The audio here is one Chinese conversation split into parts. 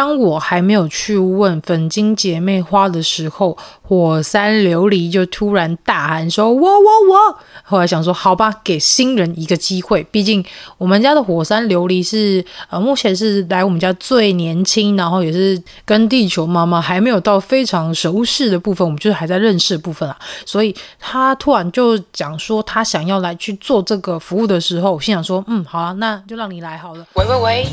当我还没有去问粉晶姐妹花的时候，火山琉璃就突然大喊说：“我我我！”后来想说：“好吧，给新人一个机会。毕竟我们家的火山琉璃是呃，目前是来我们家最年轻，然后也是跟地球妈妈还没有到非常熟识的部分，我们就是还在认识的部分啊。所以他突然就讲说他想要来去做这个服务的时候，我心想说：嗯，好啊，那就让你来好了。喂喂喂，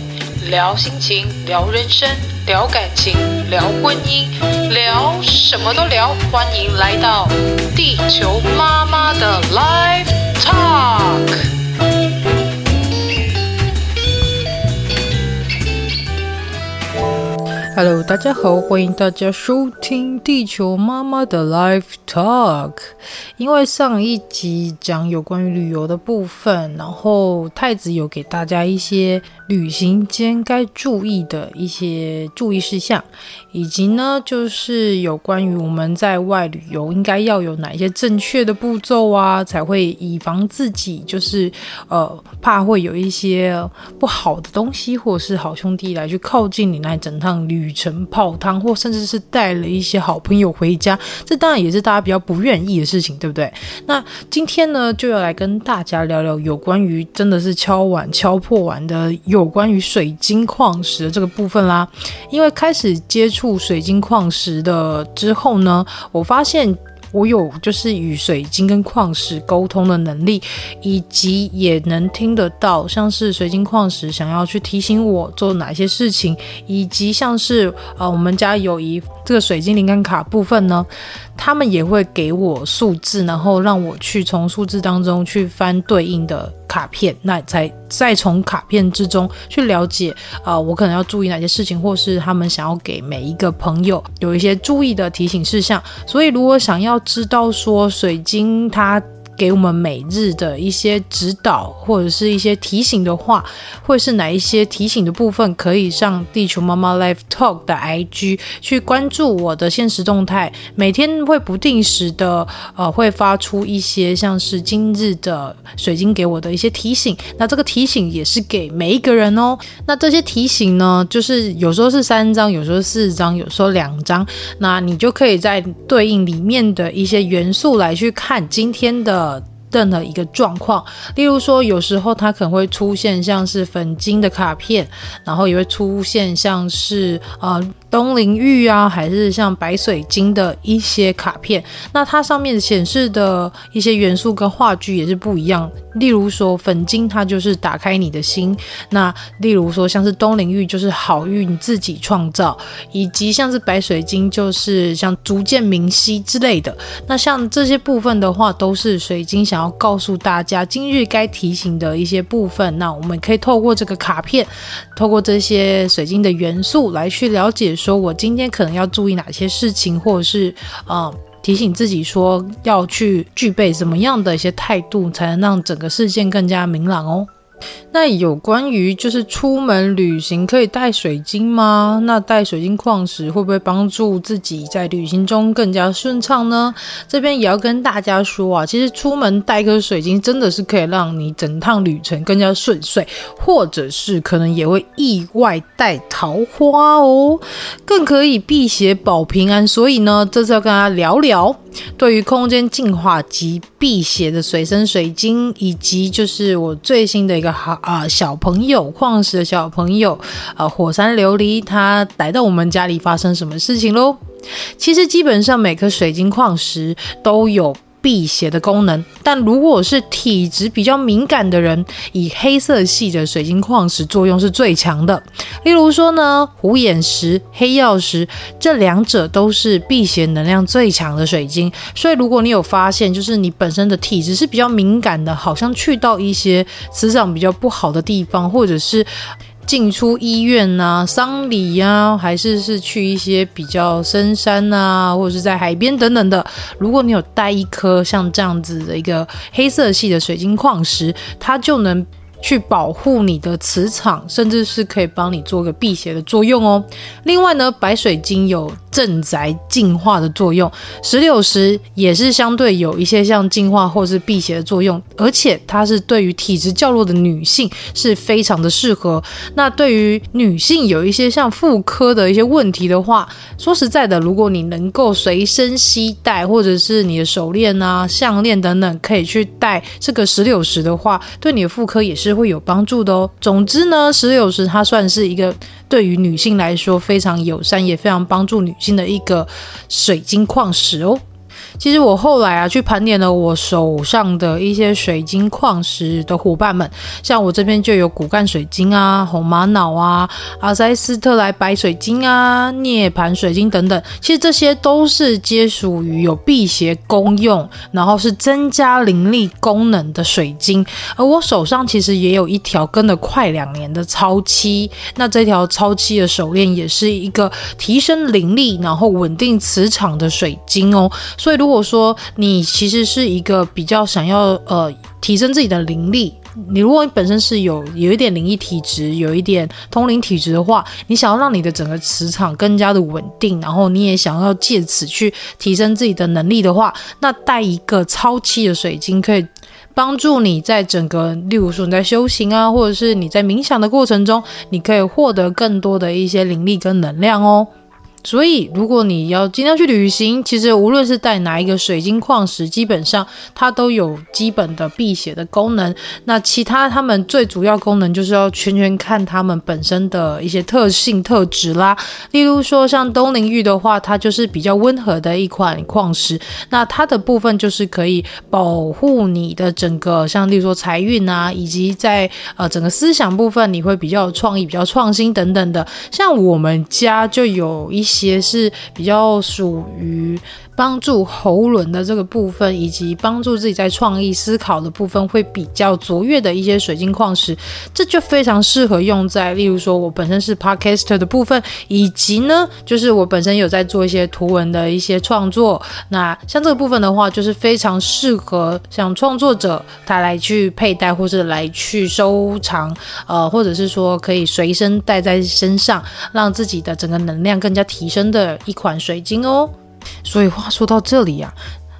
聊心情，聊人生。”聊感情，聊婚姻，聊什么都聊。欢迎来到地球妈妈的 Live Talk。Hello，大家好，欢迎大家收听地球妈妈的 Live Talk。因为上一集讲有关于旅游的部分，然后太子有给大家一些旅行间该注意的一些注意事项，以及呢，就是有关于我们在外旅游应该要有哪一些正确的步骤啊，才会以防自己就是呃怕会有一些不好的东西或者是好兄弟来去靠近你那整趟旅。旅程泡汤，或甚至是带了一些好朋友回家，这当然也是大家比较不愿意的事情，对不对？那今天呢，就要来跟大家聊聊有关于真的是敲碗敲破碗的有关于水晶矿石的这个部分啦。因为开始接触水晶矿石的之后呢，我发现。我有就是与水晶跟矿石沟通的能力，以及也能听得到，像是水晶矿石想要去提醒我做哪些事情，以及像是呃我们家有一这个水晶灵感卡部分呢。他们也会给我数字，然后让我去从数字当中去翻对应的卡片，那才再从卡片之中去了解啊、我可能要注意哪些事情，或是他们想要给每一个朋友有一些注意的提醒事项。所以，如果想要知道说水晶它。给我们每日的一些指导或者是一些提醒的话，会是哪一些提醒的部分，可以上地球妈妈 Live Talk 的 IG 去关注我的现实动态，每天会不定时的呃会发出一些像是今日的水晶给我的一些提醒。那这个提醒也是给每一个人哦。那这些提醒呢，就是有时候是三张，有时候四张，有时候两张。那你就可以在对应里面的一些元素来去看今天的。任何一个状况，例如说，有时候它可能会出现像是粉晶的卡片，然后也会出现像是呃。东陵玉啊，还是像白水晶的一些卡片，那它上面显示的一些元素跟画具也是不一样。例如说粉晶，它就是打开你的心；那例如说像是东陵玉，就是好运自己创造；以及像是白水晶，就是像逐渐明晰之类的。那像这些部分的话，都是水晶想要告诉大家今日该提醒的一些部分。那我们可以透过这个卡片，透过这些水晶的元素来去了解。说我今天可能要注意哪些事情，或者是呃提醒自己说要去具备什么样的一些态度，才能让整个事件更加明朗哦。那有关于就是出门旅行可以带水晶吗？那带水晶矿石会不会帮助自己在旅行中更加顺畅呢？这边也要跟大家说啊，其实出门带颗水晶真的是可以让你整趟旅程更加顺遂，或者是可能也会意外带桃花哦，更可以辟邪保平安。所以呢，这次要跟大家聊聊对于空间净化及辟邪的随身水晶，以及就是我最新的一个好。啊、小朋友矿石的小朋友，呃，火山琉璃，它来到我们家里发生什么事情喽？其实基本上每颗水晶矿石都有辟邪的功能，但如果是体质比较敏感的人，以黑色系的水晶矿石作用是最强的。例如说呢，虎眼石、黑曜石这两者都是辟邪能量最强的水晶。所以，如果你有发现，就是你本身的体质是比较敏感的，好像去到一些磁场比较不好的地方，或者是。进出医院呐、啊、丧礼呀、还是是去一些比较深山呐、啊，或者是在海边等等的。如果你有带一颗像这样子的一个黑色系的水晶矿石，它就能。去保护你的磁场，甚至是可以帮你做个辟邪的作用哦。另外呢，白水晶有镇宅净化的作用，石榴石也是相对有一些像净化或是辟邪的作用，而且它是对于体质较弱的女性是非常的适合。那对于女性有一些像妇科的一些问题的话，说实在的，如果你能够随身携带，或者是你的手链啊、项链等等，可以去带这个石榴石的话，对你的妇科也是。会有帮助的哦。总之呢，石榴石它算是一个对于女性来说非常友善，也非常帮助女性的一个水晶矿石哦。其实我后来啊去盘点了我手上的一些水晶矿石的伙伴们，像我这边就有骨干水晶啊、红玛瑙啊、阿塞斯特莱白水晶啊、涅槃水晶等等。其实这些都是皆属于有辟邪功用，然后是增加灵力功能的水晶。而我手上其实也有一条跟了快两年的超七，那这条超七的手链也是一个提升灵力，然后稳定磁场的水晶哦。所以如果说你其实是一个比较想要呃提升自己的灵力，你如果你本身是有有一点灵异体质，有一点通灵体质的话，你想要让你的整个磁场更加的稳定，然后你也想要借此去提升自己的能力的话，那带一个超期的水晶可以帮助你在整个，例如说你在修行啊，或者是你在冥想的过程中，你可以获得更多的一些灵力跟能量哦。所以，如果你要经常去旅行，其实无论是带哪一个水晶矿石，基本上它都有基本的辟邪的功能。那其他它们最主要功能就是要全全看它们本身的一些特性特质啦。例如说，像东陵玉的话，它就是比较温和的一款矿石。那它的部分就是可以保护你的整个，像例如说财运啊，以及在呃整个思想部分，你会比较有创意、比较创新等等的。像我们家就有一些。些是比较属于帮助喉轮的这个部分，以及帮助自己在创意思考的部分会比较卓越的一些水晶矿石，这就非常适合用在，例如说我本身是 Podcaster 的部分，以及呢，就是我本身有在做一些图文的一些创作。那像这个部分的话，就是非常适合像创作者他来去佩戴，或是来去收藏，呃，或者是说可以随身带在身上，让自己的整个能量更加提升的一款水晶哦。所以话说到这里呀、啊，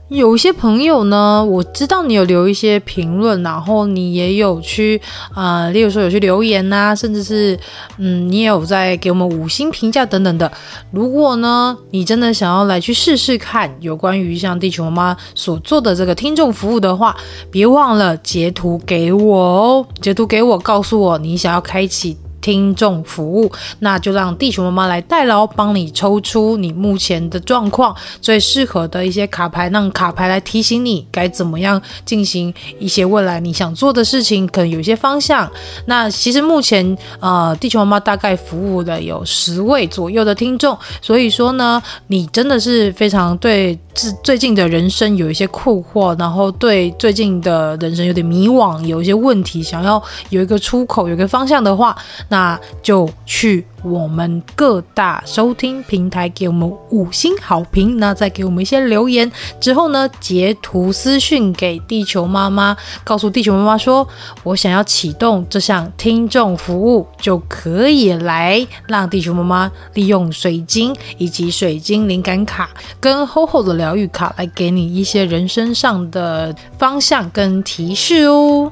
有一些朋友呢，我知道你有留一些评论，然后你也有去啊、例如说有去留言呐、甚至是嗯，你也有在给我们五星评价等等的。如果呢，你真的想要来去试试看有关于像地球妈妈所做的这个听众服务的话，别忘了截图给我哦，截图给我，告诉我你想要开启。听众服务，那就让地球妈妈来代劳，帮你抽出你目前的状况最适合的一些卡牌，让卡牌来提醒你该怎么样进行一些未来你想做的事情，可能有一些方向。那其实目前呃，地球妈妈大概服务的有十位左右的听众，所以说呢，你真的是非常对最最近的人生有一些困惑，然后对最近的人生有点迷惘，有一些问题，想要有一个出口，有一个方向的话，那。那就去我们各大收听平台给我们五星好评，那再给我们一些留言之后呢，截图私讯给地球妈妈，告诉地球妈妈说，我想要启动这项听众服务，就可以来让地球妈妈利用水晶以及水晶灵感卡跟厚厚的疗愈卡来给你一些人生上的方向跟提示哦。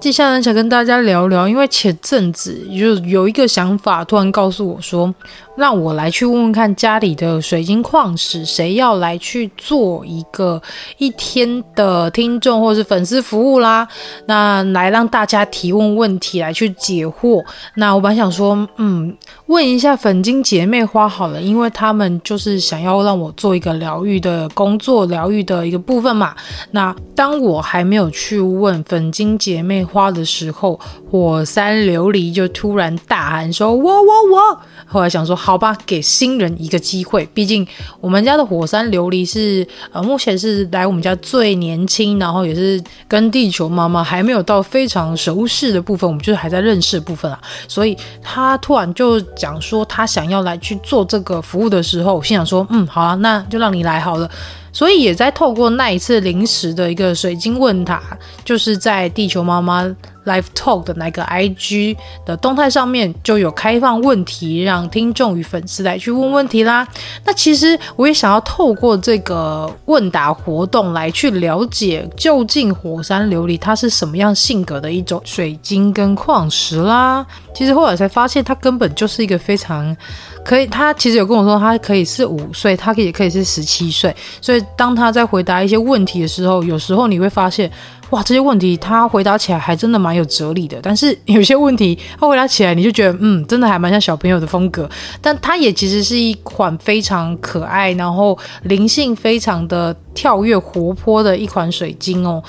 接下来想跟大家聊聊，因为前阵子就有一个想法，突然告诉我说，让我来去问问看家里的水晶矿石，谁要来去做一个一天的听众或是粉丝服务啦？那来让大家提问问题，来去解惑。那我本来想说，嗯，问一下粉晶姐妹花好了，因为他们就是想要让我做一个疗愈的工作，疗愈的一个部分嘛。那当我还没有去问粉晶姐妹花的时候，火山琉璃就突然大喊说：“我我我！”后来想说，好吧，给新人一个机会。毕竟我们家的火山琉璃是呃，目前是来我们家最年轻，然后也是跟地球妈妈还没有到非常熟悉的部分，我们就是还在认识的部分啊。所以他突然就讲说，他想要来去做这个服务的时候，我心想说，嗯，好啊，那就让你来好了。所以也在透过那一次临时的一个水晶问答，就是在地球妈妈 Live Talk 的那个 IG 的动态上面就有开放问题，让听众与粉丝来去问问题啦。那其实我也想要透过这个问答活动来去了解，究竟火山琉璃它是什么样性格的一种水晶跟矿石啦。其实后来才发现，它根本就是一个非常可以。他其实有跟我说，他可以是五岁，他可以也可以是十七岁。所以当他在回答一些问题的时候，有时候你会发现。哇，这些问题他回答起来还真的蛮有哲理的，但是有些问题他回答起来你就觉得，嗯，真的还蛮像小朋友的风格。但它也其实是一款非常可爱，然后灵性非常的跳跃活泼的一款水晶哦。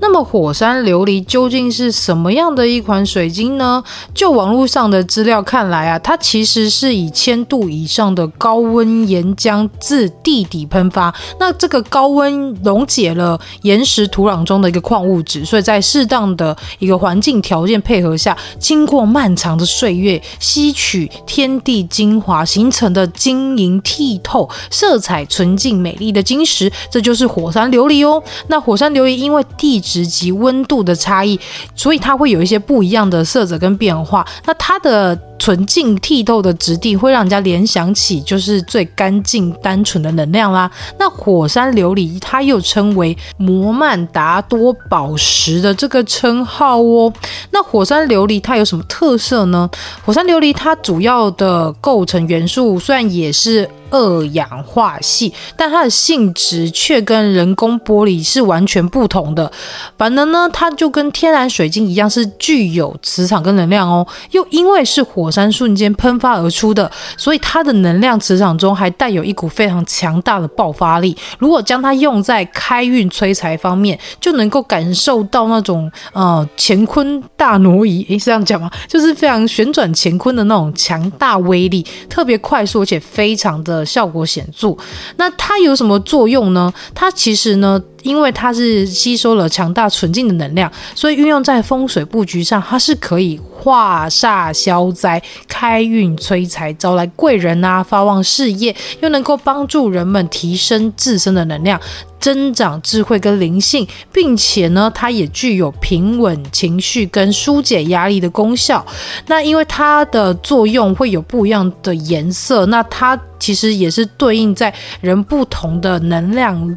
那么火山琉璃究竟是什么样的一款水晶呢？就网络上的资料看来啊，它其实是以千度以上的高温岩浆自地底喷发，那这个高温溶解了岩石土壤中的一个矿。物质，所以在适当的一个环境条件配合下，经过漫长的岁月，吸取天地精华形成的晶莹剔透、色彩纯净、美丽的晶石，这就是火山琉璃哦。那火山琉璃因为地质及温度的差异，所以它会有一些不一样的色泽跟变化。那它的纯净剔透的质地会让人家联想起就是最干净单纯的能量啦。那火山琉璃它又称为摩曼达多宝石的这个称号哦。那火山琉璃它有什么特色呢？火山琉璃它主要的构成元素虽然也是。二氧化系，但它的性质却跟人工玻璃是完全不同的。反正呢，它就跟天然水晶一样，是具有磁场跟能量哦。又因为是火山瞬间喷发而出的，所以它的能量磁场中还带有一股非常强大的爆发力。如果将它用在开运催财方面，就能够感受到那种呃乾坤大挪移，诶，是这样讲吗？就是非常旋转乾坤的那种强大威力，特别快速，而且非常的。效果显著，那它有什么作用呢？它其实呢，因为它是吸收了强大纯净的能量，所以运用在风水布局上，它是可以化煞消灾、开运催财、招来贵人啊、发旺事业，又能够帮助人们提升自身的能量。增长智慧跟灵性，并且呢，它也具有平稳情绪跟疏解压力的功效。那因为它的作用会有不一样的颜色，那它其实也是对应在人不同的能量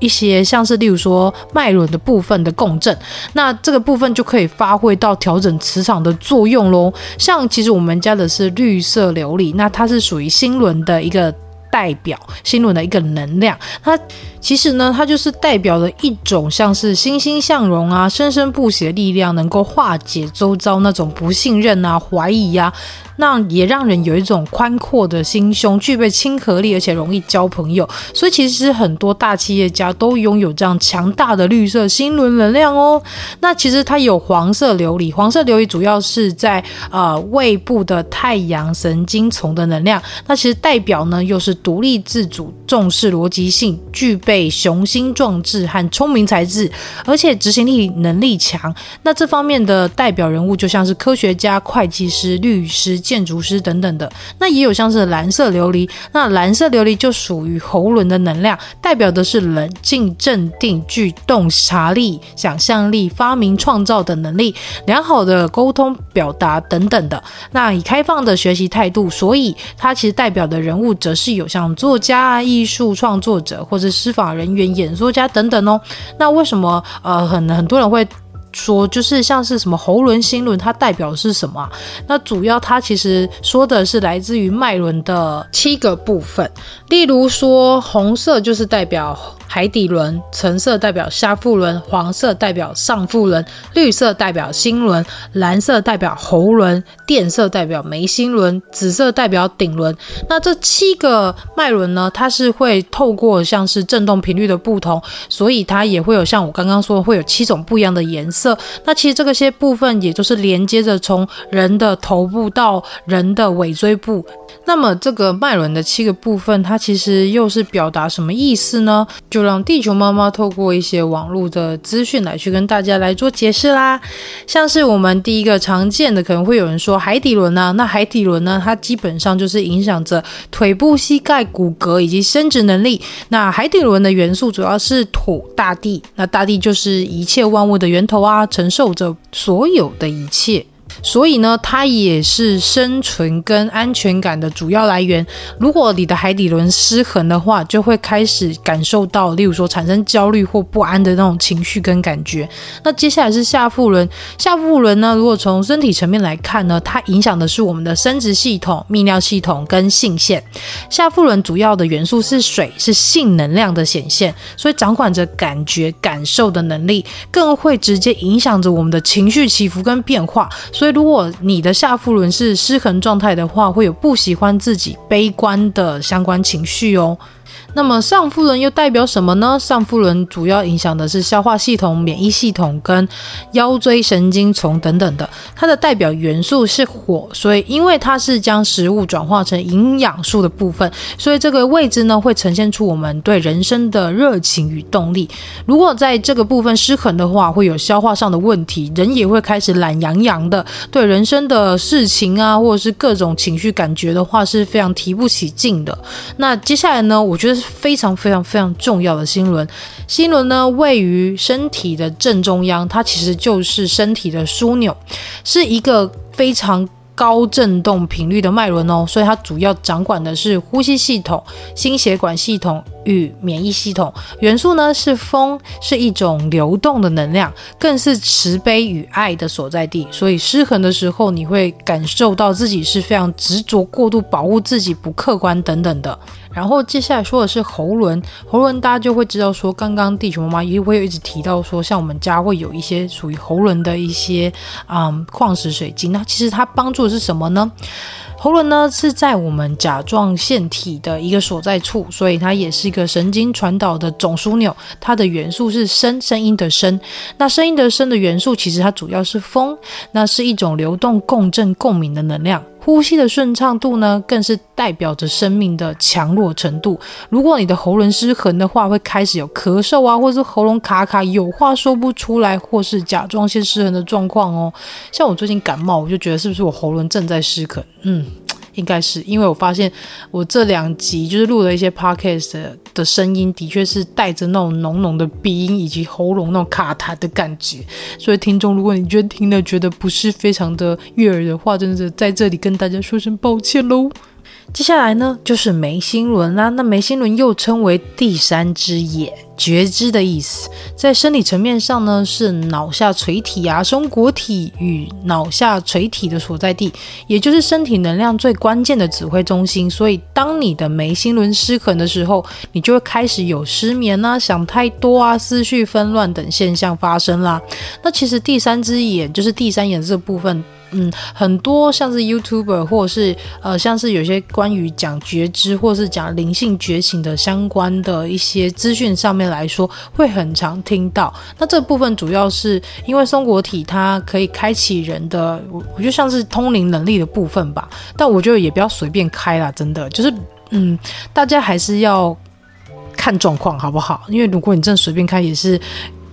一些，像是例如说脉轮的部分的共振，那这个部分就可以发挥到调整磁场的作用喽。像其实我们家的是绿色琉璃，那它是属于心轮的一个。代表心轮的一个能量，它其实呢，它就是代表了一种像是欣欣向荣啊、生生不息的力量，能够化解周遭那种不信任啊、怀疑、啊。那也让人有一种宽阔的心胸，具备亲和力，而且容易交朋友。所以其实很多大企业家都拥有这样强大的绿色心轮能量哦。那其实它有黄色琉璃，黄色琉璃主要是在呃胃部的太阳神经丛的能量。那其实代表呢又是独立自主、重视逻辑性、具备雄心壮志和聪明才智，而且执行力能力强。那这方面的代表人物就像是科学家、会计师、律师。建筑师等等的，那也有像是蓝色琉璃，那蓝色琉璃就属于喉轮的能量，代表的是冷静、镇定、具洞察力、想象力、发明创造的能力，良好的沟通表达等等的。那以开放的学习态度，所以它其实代表的人物则是有像作家、艺术创作者或者施法人员、演说家等等哦。那为什么呃很很多人会？说，就是像是什么喉轮、心轮，它代表是什么？那主要它其实说的是来自于脉轮的七个部分，例如说红色就是代表。海底轮，橙色代表下腹轮，黄色代表上腹轮，绿色代表心轮，蓝色代表喉轮，靛色代表眉心轮，紫色代表顶轮。那这七个脉轮呢，它是会透过像是振动频率的不同，所以它也会有像我刚刚说，会有七种不一样的颜色。那其实这个些部分，也就是连接着从人的头部到人的尾椎部。那么这个脉轮的七个部分，它其实又是表达什么意思呢？就让地球妈妈透过一些网络的资讯来去跟大家来做解释啦。像是我们第一个常见的，可能会有人说海底轮啊，那海底轮呢，它基本上就是影响着腿部、膝盖骨骼以及生殖能力。那海底轮的元素主要是土、大地，那大地就是一切万物的源头啊，承受着所有的一切。所以呢，它也是生存跟安全感的主要来源。如果你的海底轮失衡的话，就会开始感受到，例如说产生焦虑或不安的那种情绪跟感觉。那接下来是下腹轮，下腹轮呢，如果从身体层面来看呢，它影响的是我们的生殖系统、泌尿系统跟性腺。下腹轮主要的元素是水，是性能量的显现，所以掌管着感觉、感受的能力，更会直接影响着我们的情绪起伏跟变化。所以，如果你的下腹轮是失衡状态的话，会有不喜欢自己、悲观的相关情绪哦。那么上腹轮又代表什么呢？上腹轮主要影响的是消化系统、免疫系统跟腰椎神经丛等等的。它的代表元素是火，所以因为它是将食物转化成营养素的部分，所以这个位置呢会呈现出我们对人生的热情与动力。如果在这个部分失衡的话，会有消化上的问题，人也会开始懒洋洋的，对人生的事情啊，或者是各种情绪感觉的话是非常提不起劲的。那接下来呢，我觉得。非常非常非常重要的心轮，心轮呢位于身体的正中央，它其实就是身体的枢纽，是一个非常高振动频率的脉轮哦，所以它主要掌管的是呼吸系统、心血管系统与免疫系统。元素呢是风，是一种流动的能量，更是慈悲与爱的所在地。所以失衡的时候，你会感受到自己是非常执着、过度保护自己、不客观等等的。然后接下来说的是喉轮，喉轮大家就会知道说，刚刚地球妈妈也会一直提到说，像我们家会有一些属于喉轮的一些嗯矿石水晶，那其实它帮助的是什么呢？喉轮呢是在我们甲状腺体的一个所在处，所以它也是一个神经传导的总枢纽。它的元素是声，声音的声。那声音的声的元素其实它主要是风，那是一种流动、共振、共鸣的能量。呼吸的顺畅度呢，更是代表着生命的强弱程度。如果你的喉轮失衡的话，会开始有咳嗽啊，或是喉咙卡卡，有话说不出来，或是甲状腺失衡的状况哦。像我最近感冒，我就觉得是不是我喉轮正在失衡？嗯。应该是因为我发现我这两集就是录了一些 podcast 的声音，的确是带着那种浓浓的鼻音以及喉咙那种卡痰的感觉。所以听众，如果你觉得听了觉得不是非常的悦耳的话，真的在这里跟大家说声抱歉喽。接下来呢，就是眉心轮啦。那眉心轮又称为第三只眼，觉知的意思。在生理层面上呢，是脑下垂体啊、松果体与脑下垂体的所在地，也就是身体能量最关键的指挥中心。所以，当你的眉心轮失衡的时候，你就会开始有失眠啊、想太多啊、思绪纷乱等现象发生啦。那其实第三只眼就是第三眼这部分。嗯，很多像是 YouTuber 或者是呃，像是有些关于讲觉知或是讲灵性觉醒的相关的一些资讯上面来说，会很常听到。那这部分主要是因为松果体它可以开启人的，我我觉得像是通灵能力的部分吧。但我觉得也不要随便开啦，真的就是嗯，大家还是要看状况好不好？因为如果你真的随便开，也是。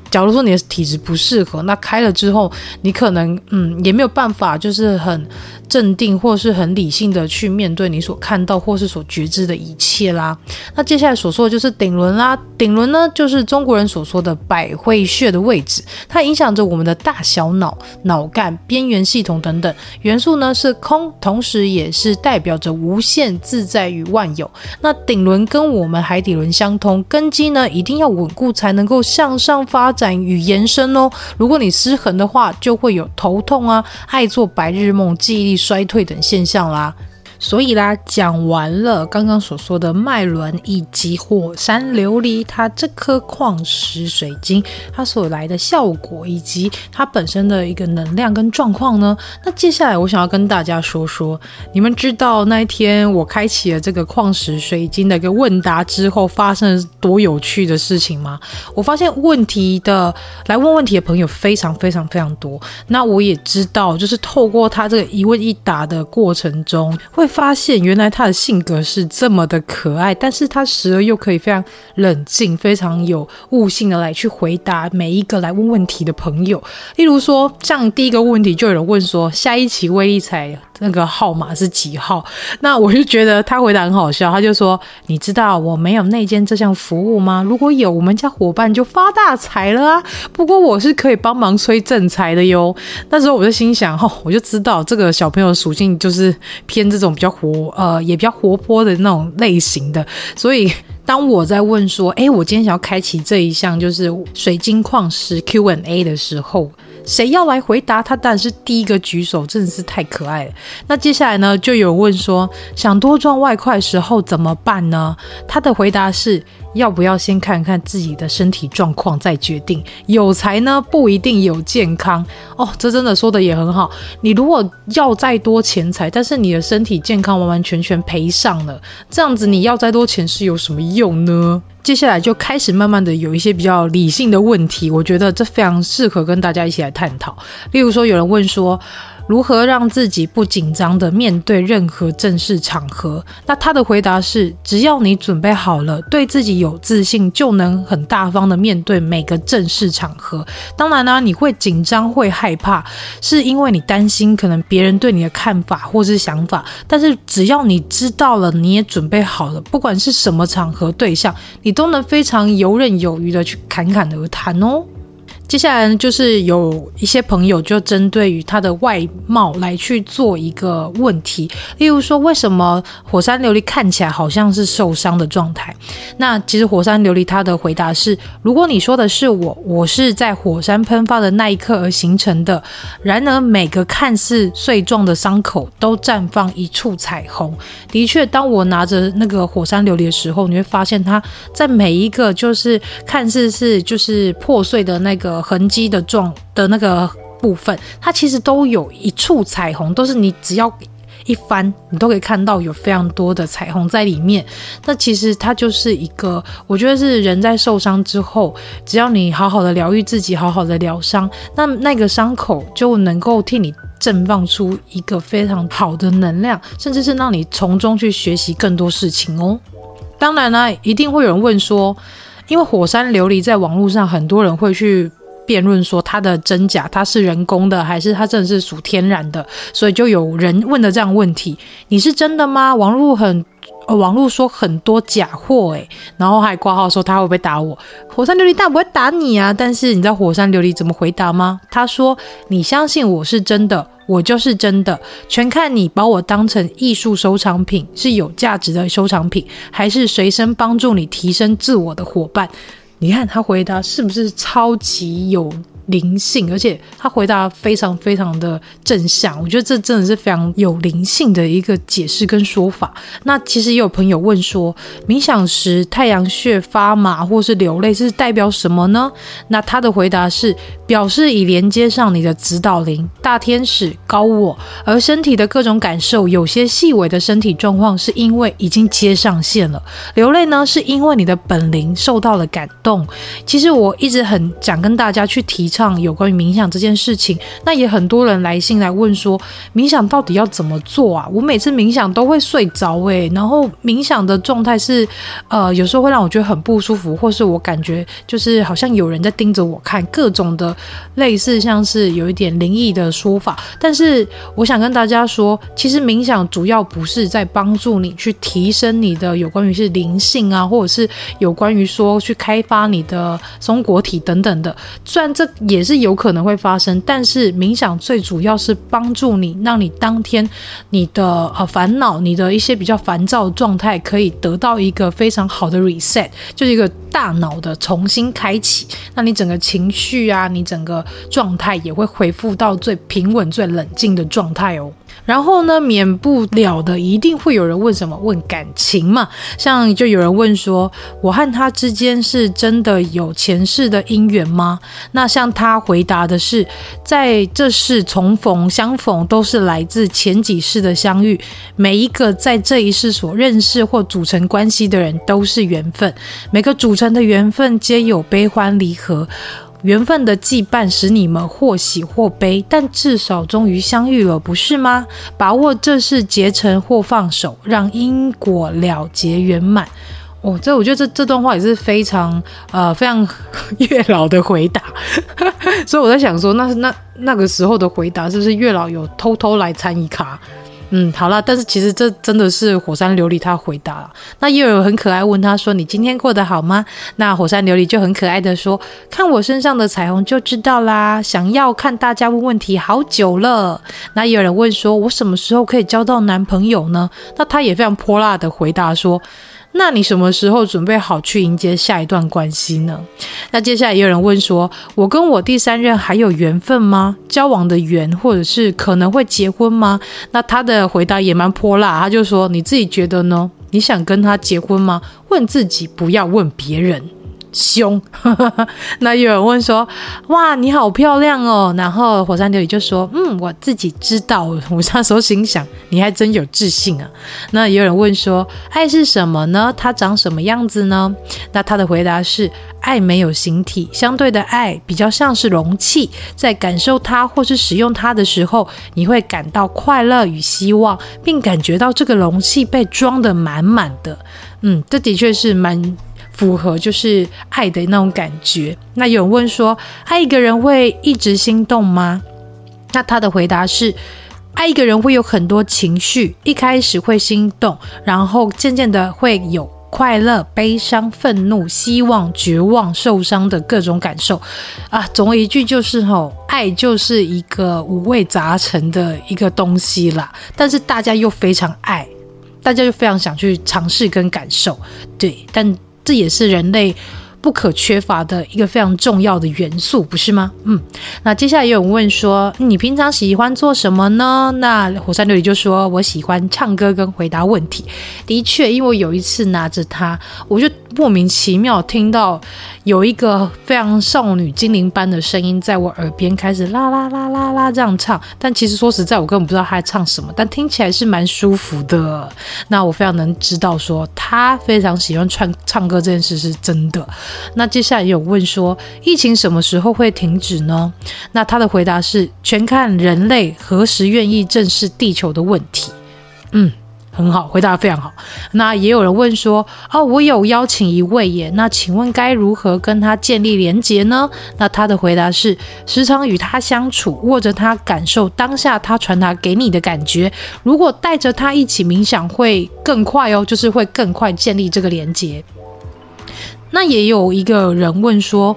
假如说你的体质不适合，那开了之后，你可能嗯也没有办法，就是很镇定或是很理性的去面对你所看到或是所觉知的一切啦。那接下来所说的就是顶轮啦，顶轮呢就是中国人所说的百会穴的位置，它影响着我们的大小脑、脑干、边缘系统等等。元素呢是空，同时也是代表着无限自在与万有。那顶轮跟我们海底轮相通，根基呢一定要稳固才能够向上发展。展与延伸哦。如果你失衡的话，就会有头痛啊、爱做白日梦、记忆力衰退等现象啦。所以啦，讲完了刚刚所说的脉轮以及火山琉璃，它这颗矿石水晶它所来的效果，以及它本身的一个能量跟状况呢，那接下来我想要跟大家说说，你们知道那一天我开启了这个矿石水晶的一个问答之后，发生了多有趣的事情吗？我发现问题的来问问题的朋友非常非常非常多，那我也知道，就是透过他这个一问一答的过程中会。发现原来他的性格是这么的可爱，但是他时而又可以非常冷静、非常有悟性的来去回答每一个来问问题的朋友。例如说，像第一个问题就有人问说，下一期威力彩那个号码是几号？那我就觉得他回答很好笑，他就说：“你知道我没有内奸这项服务吗？如果有，我们家伙伴就发大财了啊！不过我是可以帮忙催正财的哟。”那时候我就心想：“哦，我就知道这个小朋友属性就是偏这种比较活，呃，也比较活泼的那种类型的。”所以当我在问说：“哎，我今天想要开启这一项就是水晶矿石 Q&A 的时候。”谁要来回答？他当然是第一个举手，真的是太可爱了。那接下来呢，就有问说，想多赚外快时候怎么办呢？他的回答是。要不要先看看自己的身体状况再决定？有财呢，不一定有健康哦。这真的说的也很好。你如果要再多钱财，但是你的身体健康完完全全赔上了，这样子你要再多钱是有什么用呢？接下来就开始慢慢的有一些比较理性的问题，我觉得这非常适合跟大家一起来探讨。例如说，有人问说，如何让自己不紧张地面对任何正式场合？那他的回答是：只要你准备好了，对自己有自信，就能很大方地面对每个正式场合。当然呢、啊，你会紧张、会害怕，是因为你担心可能别人对你的看法或是想法。但是只要你知道了，你也准备好了，不管是什么场合、对象，你都能非常游刃有余地去侃侃而谈哦。接下来呢，就是有一些朋友就针对于他的外貌来去做一个问题，例如说，为什么火山琉璃看起来好像是受伤的状态？那其实火山琉璃他的回答是：如果你说的是我，我是在火山喷发的那一刻而形成的。然而，每个看似碎状的伤口都绽放一处彩虹。的确，当我拿着那个火山琉璃的时候，你会发现它在每一个就是看似是就是破碎的那个。痕迹的状的那个部分，它其实都有一处彩虹，都是你只要一翻，你都可以看到有非常多的彩虹在里面。那其实它就是一个，我觉得是人在受伤之后，只要你好好的疗愈自己，好好的疗伤，那那个伤口就能够替你绽放出一个非常好的能量，甚至是让你从中去学习更多事情哦。当然呢，一定会有人问说，因为火山琉璃在网络上很多人会去。辩论说它的真假，它是人工的还是它真的是属天然的？所以就有人问的这样问题：你是真的吗？网络很，网络说很多假货，诶，然后还挂号说他会不会打我？火山琉璃但不会打你啊！但是你知道火山琉璃怎么回答吗？他说：你相信我是真的，我就是真的，全看你把我当成艺术收藏品，是有价值的收藏品，还是随身帮助你提升自我的伙伴？你看他回答是不是超级有灵性，而且他回答非常非常的正向，我觉得这真的是非常有灵性的一个解释跟说法。那其实也有朋友问说，冥想时太阳穴发麻或是流泪是代表什么呢？那他的回答是表示已连接上你的指导灵、大天使、高我，而身体的各种感受，有些细微的身体状况是因为已经接上线了。流泪呢，是因为你的本灵受到了感动。其实我一直很想跟大家去提。唱有关于冥想这件事情，那也很多人来信来问说，冥想到底要怎么做啊？我每次冥想都会睡着诶，然后冥想的状态是，呃，有时候会让我觉得很不舒服，或是我感觉就是好像有人在盯着我看，各种的类似像是有一点灵异的说法。但是我想跟大家说，其实冥想主要不是在帮助你去提升你的有关于是灵性啊，或者是有关于说去开发你的松果体等等的，虽然这。也是有可能会发生。但是冥想最主要是帮助你，让你当天你的呃烦恼、你的一些比较烦躁的状态，可以得到一个非常好的 reset，就是一个大脑的重新开启。那你整个情绪啊，你整个状态也会恢复到最平稳、最冷静的状态哦。然后呢，免不了的，一定会有人问什么？问感情嘛。像就有人问说，我和他之间是真的有前世的姻缘吗？那像他回答的是，在这世重逢相逢，都是来自前几世的相遇。每一个在这一世所认识或组成关系的人，都是缘分。每个组成的缘分，皆有悲欢离合。缘分的羁绊使你们或喜或悲，但至少终于相遇了，不是吗？把握这是结成或放手，让因果了结圆满。哦，这我觉得这这段话也是非常呃非常 月老的回答，所以我在想说，那那那个时候的回答是不是月老有偷偷来参与卡？嗯，好啦，但是其实这真的是火山琉璃他回答了。那也有很可爱问他说：“你今天过得好吗？”那火山琉璃就很可爱的说：“看我身上的彩虹就知道啦。”想要看大家问问题好久了。那也有人问说：“我什么时候可以交到男朋友呢？”那他也非常泼辣的回答说。那你什么时候准备好去迎接下一段关系呢？那接下来也有人问说，我跟我第三任还有缘分吗？交往的缘，或者是可能会结婚吗？那他的回答也蛮泼辣，他就说，你自己觉得呢？你想跟他结婚吗？问自己，不要问别人。凶，那有人问说：“哇，你好漂亮哦！”然后火山琉璃就说：“嗯，我自己知道。”我那时候心想：“你还真有自信啊。”那也有人问说：“爱是什么呢？它长什么样子呢？”那他的回答是：“爱没有形体，相对的爱比较像是容器，在感受它或是使用它的时候，你会感到快乐与希望，并感觉到这个容器被装得满满的。”嗯，这的确是蛮。符合就是爱的那种感觉。那有人问说，爱一个人会一直心动吗？那他的回答是，爱一个人会有很多情绪，一开始会心动，然后渐渐的会有快乐、悲伤、愤怒、希望、绝望、受伤的各种感受。啊，总而一句就是吼，爱就是一个五味杂陈的一个东西啦。但是大家又非常爱，大家就非常想去尝试跟感受，对，但。这也是人类不可缺乏的一个非常重要的元素，不是吗？嗯，那接下来有人问说，你平常喜欢做什么呢？那火山琉璃就说，我喜欢唱歌跟回答问题。的确，因为我有一次拿着它，我就莫名其妙听到。有一个非常少女精灵般的声音在我耳边开始啦啦啦啦啦这样唱，但其实说实在，我根本不知道她在唱什么，但听起来是蛮舒服的。那我非常能知道说她非常喜欢唱唱歌这件事是真的。那接下来有问说，疫情什么时候会停止呢？那他的回答是全看人类何时愿意正视地球的问题。嗯。很好，回答得非常好。那也有人问说，哦，我有邀请一位耶，那请问该如何跟他建立连结呢？那他的回答是，时常与他相处，握着他，感受当下他传达给你的感觉。如果带着他一起冥想，会更快哦，就是会更快建立这个连结。那也有一个人问说，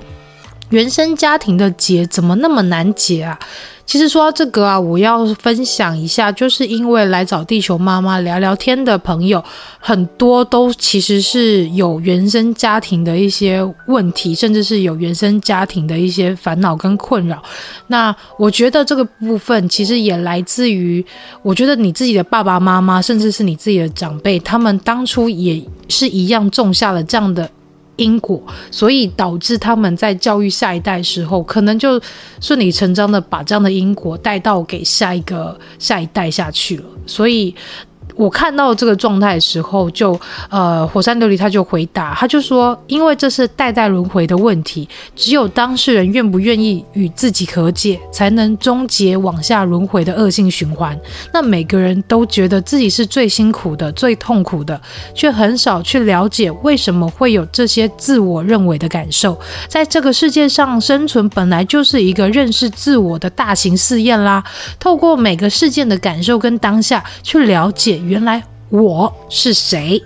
原生家庭的结怎么那么难解啊？其实说到这个啊，我要分享一下，就是因为来找地球妈妈聊聊天的朋友，很多都其实是有原生家庭的一些问题，甚至是有原生家庭的一些烦恼跟困扰。那我觉得这个部分其实也来自于，我觉得你自己的爸爸妈妈，甚至是你自己的长辈，他们当初也是一样种下了这样的。因果，所以导致他们在教育下一代时候，可能就顺理成章的把这样的因果带到给下一个下一代下去了，所以。我看到这个状态的时候，就呃，火山琉璃他就回答，他就说，因为这是代代轮回的问题，只有当事人愿不愿意与自己和解，才能终结往下轮回的恶性循环。那每个人都觉得自己是最辛苦的、最痛苦的，却很少去了解为什么会有这些自我认为的感受。在这个世界上生存，本来就是一个认识自我的大型试验啦。透过每个事件的感受跟当下去了解。原来我是谁？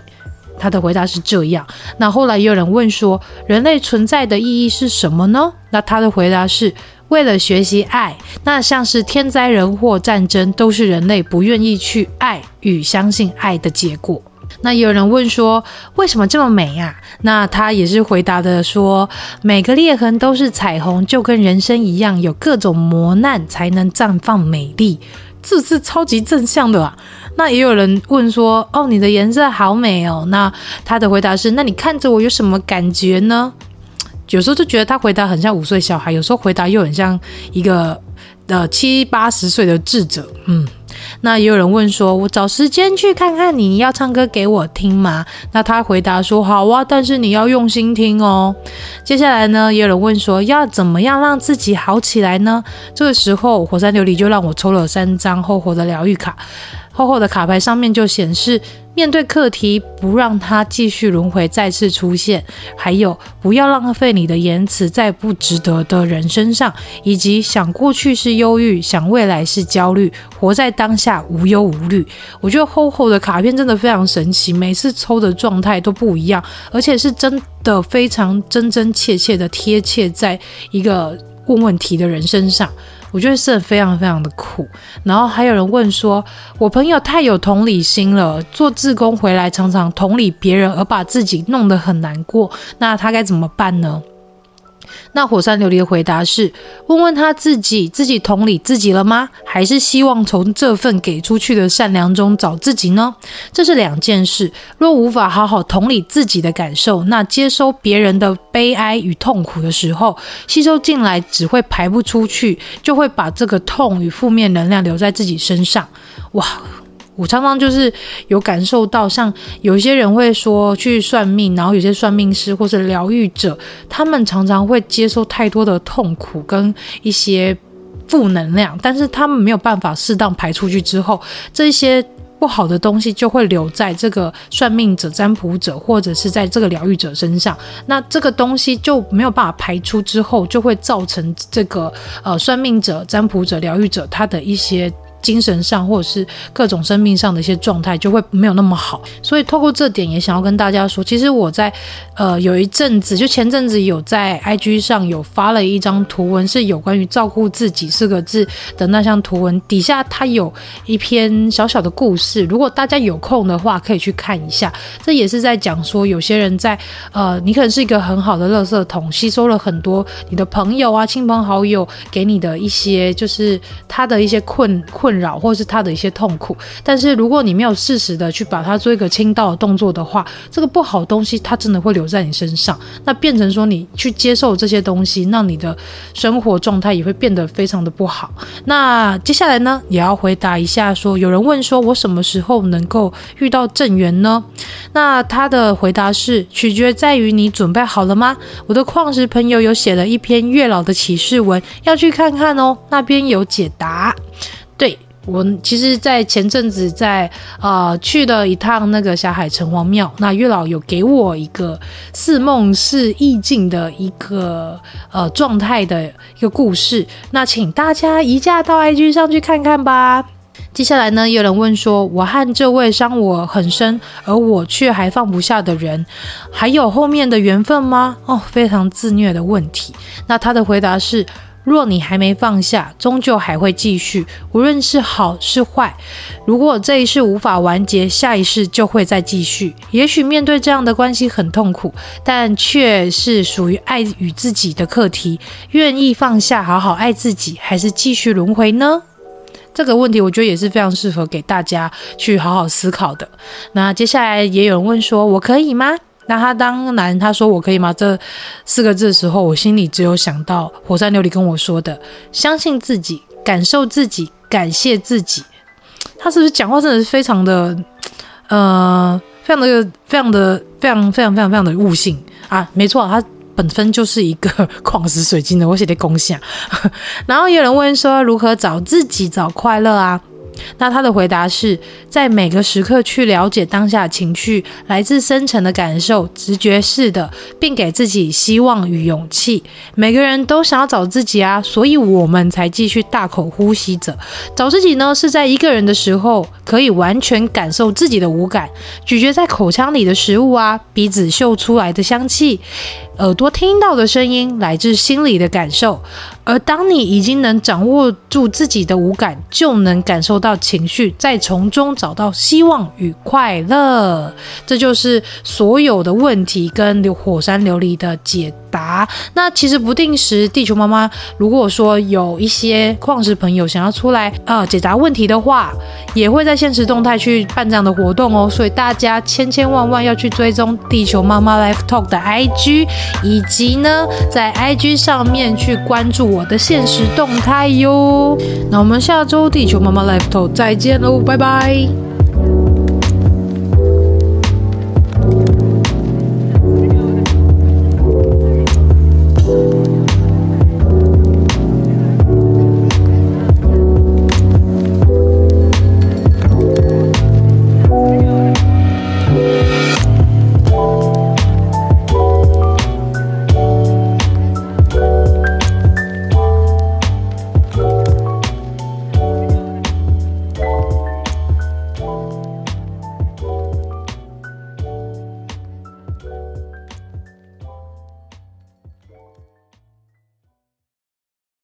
他的回答是这样。那后来也有人问说，人类存在的意义是什么呢？那他的回答是：为了学习爱，那像是天灾人祸、战争，都是人类不愿意去爱与相信爱的结果。那也有人问说，为什么这么美啊？那他也是回答的说，每个裂痕都是彩虹，就跟人生一样，有各种磨难才能绽放美丽，这是超级正向的啊。那也有人问说，哦，你的颜色好美哦。那他的回答是，那你看着我有什么感觉呢？有时候就觉得他回答很像五岁小孩，有时候回答又很像一个呃七八十岁的智者，嗯。那也有人问说，我找时间去看看你，要唱歌给我听吗？那他回答说，好啊，但是你要用心听哦。接下来呢，也有人问说，要怎么样让自己好起来呢？这个时候，火山琉璃就让我抽了三张厚厚的疗愈卡。厚厚的卡牌上面就显示，面对课题，不让它继续轮回再次出现，还有不要浪费你的言辞在不值得的人身上，以及想过去是忧郁，想未来是焦虑，活在当下无忧无虑。我觉得厚厚的卡片真的非常神奇，每次抽的状态都不一样，而且是真的非常真真切切的贴切在一个问问题的人身上。我觉得是非常非常的苦，然后还有人问说，我朋友太有同理心了，做志工回来常常同理别人，而把自己弄得很难过，那他该怎么办呢？那火山琉璃的回答是：问问他自己，自己同理自己了吗？还是希望从这份给出去的善良中找自己呢？这是两件事。若无法好好同理自己的感受，那接收别人的悲哀与痛苦的时候，吸收进来只会排不出去，就会把这个痛与负面能量留在自己身上。哇！我常常就是有感受到，像有些人会说去算命，然后有些算命师或是疗愈者，他们常常会接受太多的痛苦跟一些负能量，但是他们没有办法适当排出去之后，这些不好的东西就会留在这个算命者、占卜者或者是在这个疗愈者身上，那这个东西就没有办法排出之后，就会造成这个呃算命者、占卜者、疗愈者他的一些。精神上或者是各种生命上的一些状态就会没有那么好，所以透过这点也想要跟大家说，其实我在呃有一阵子，就前阵子有在 IG 上有发了一张图文，是有关于照顾自己四个字的那项图文，底下它有一篇小小的故事，如果大家有空的话可以去看一下。这也是在讲说，有些人在呃，你可能是一个很好的垃圾桶，吸收了很多你的朋友啊、亲朋好友给你的一些，就是他的一些困困。困扰，或是他的一些痛苦，但是如果你没有适时的去把它做一个倾倒的动作的话，这个不好东西它真的会留在你身上，那变成说你去接受这些东西，那你的生活状态也会变得非常的不好。那接下来呢，也要回答一下说，有人问说我什么时候能够遇到正缘呢？那他的回答是取决在于你准备好了吗？我的矿石朋友有写了一篇月老的启示文，要去看看哦，那边有解答。对。我其实，在前阵子在呃去了一趟那个霞海城隍庙，那月老有给我一个似梦似意境的一个呃状态的一个故事，那请大家移驾到 IG 上去看看吧。接下来呢，有人问说，我和这位伤我很深，而我却还放不下的人，还有后面的缘分吗？哦，非常自虐的问题。那他的回答是。若你还没放下，终究还会继续，无论是好是坏。如果这一世无法完结，下一世就会再继续。也许面对这样的关系很痛苦，但却是属于爱与自己的课题。愿意放下，好好爱自己，还是继续轮回呢？这个问题我觉得也是非常适合给大家去好好思考的。那接下来也有人问说，我可以吗？那他当然，他说我可以吗？这四个字的时候，我心里只有想到火山琉璃跟我说的：相信自己，感受自己，感谢自己。他是不是讲话真的是非常的，呃，非常的、非常的、非常、非常、非常、非常的悟性啊？没错，他本身就是一个 矿石水晶的，我写的功效。然后有人问说，如何找自己，找快乐啊？那他的回答是在每个时刻去了解当下情绪，来自深层的感受，直觉式的，并给自己希望与勇气。每个人都想要找自己啊，所以我们才继续大口呼吸着。找自己呢，是在一个人的时候，可以完全感受自己的五感，咀嚼在口腔里的食物啊，鼻子嗅出来的香气。耳朵听到的声音来自心里的感受，而当你已经能掌握住自己的五感，就能感受到情绪，再从中找到希望与快乐。这就是所有的问题跟流火山琉璃的解答。那其实不定时，地球妈妈如果说有一些矿石朋友想要出来呃解答问题的话，也会在现实动态去办这样的活动哦。所以大家千千万万要去追踪地球妈妈 Live Talk 的 IG。以及呢，在 IG 上面去关注我的现实动态哟。那我们下周地球妈妈 Live Talk 再见喽，拜拜。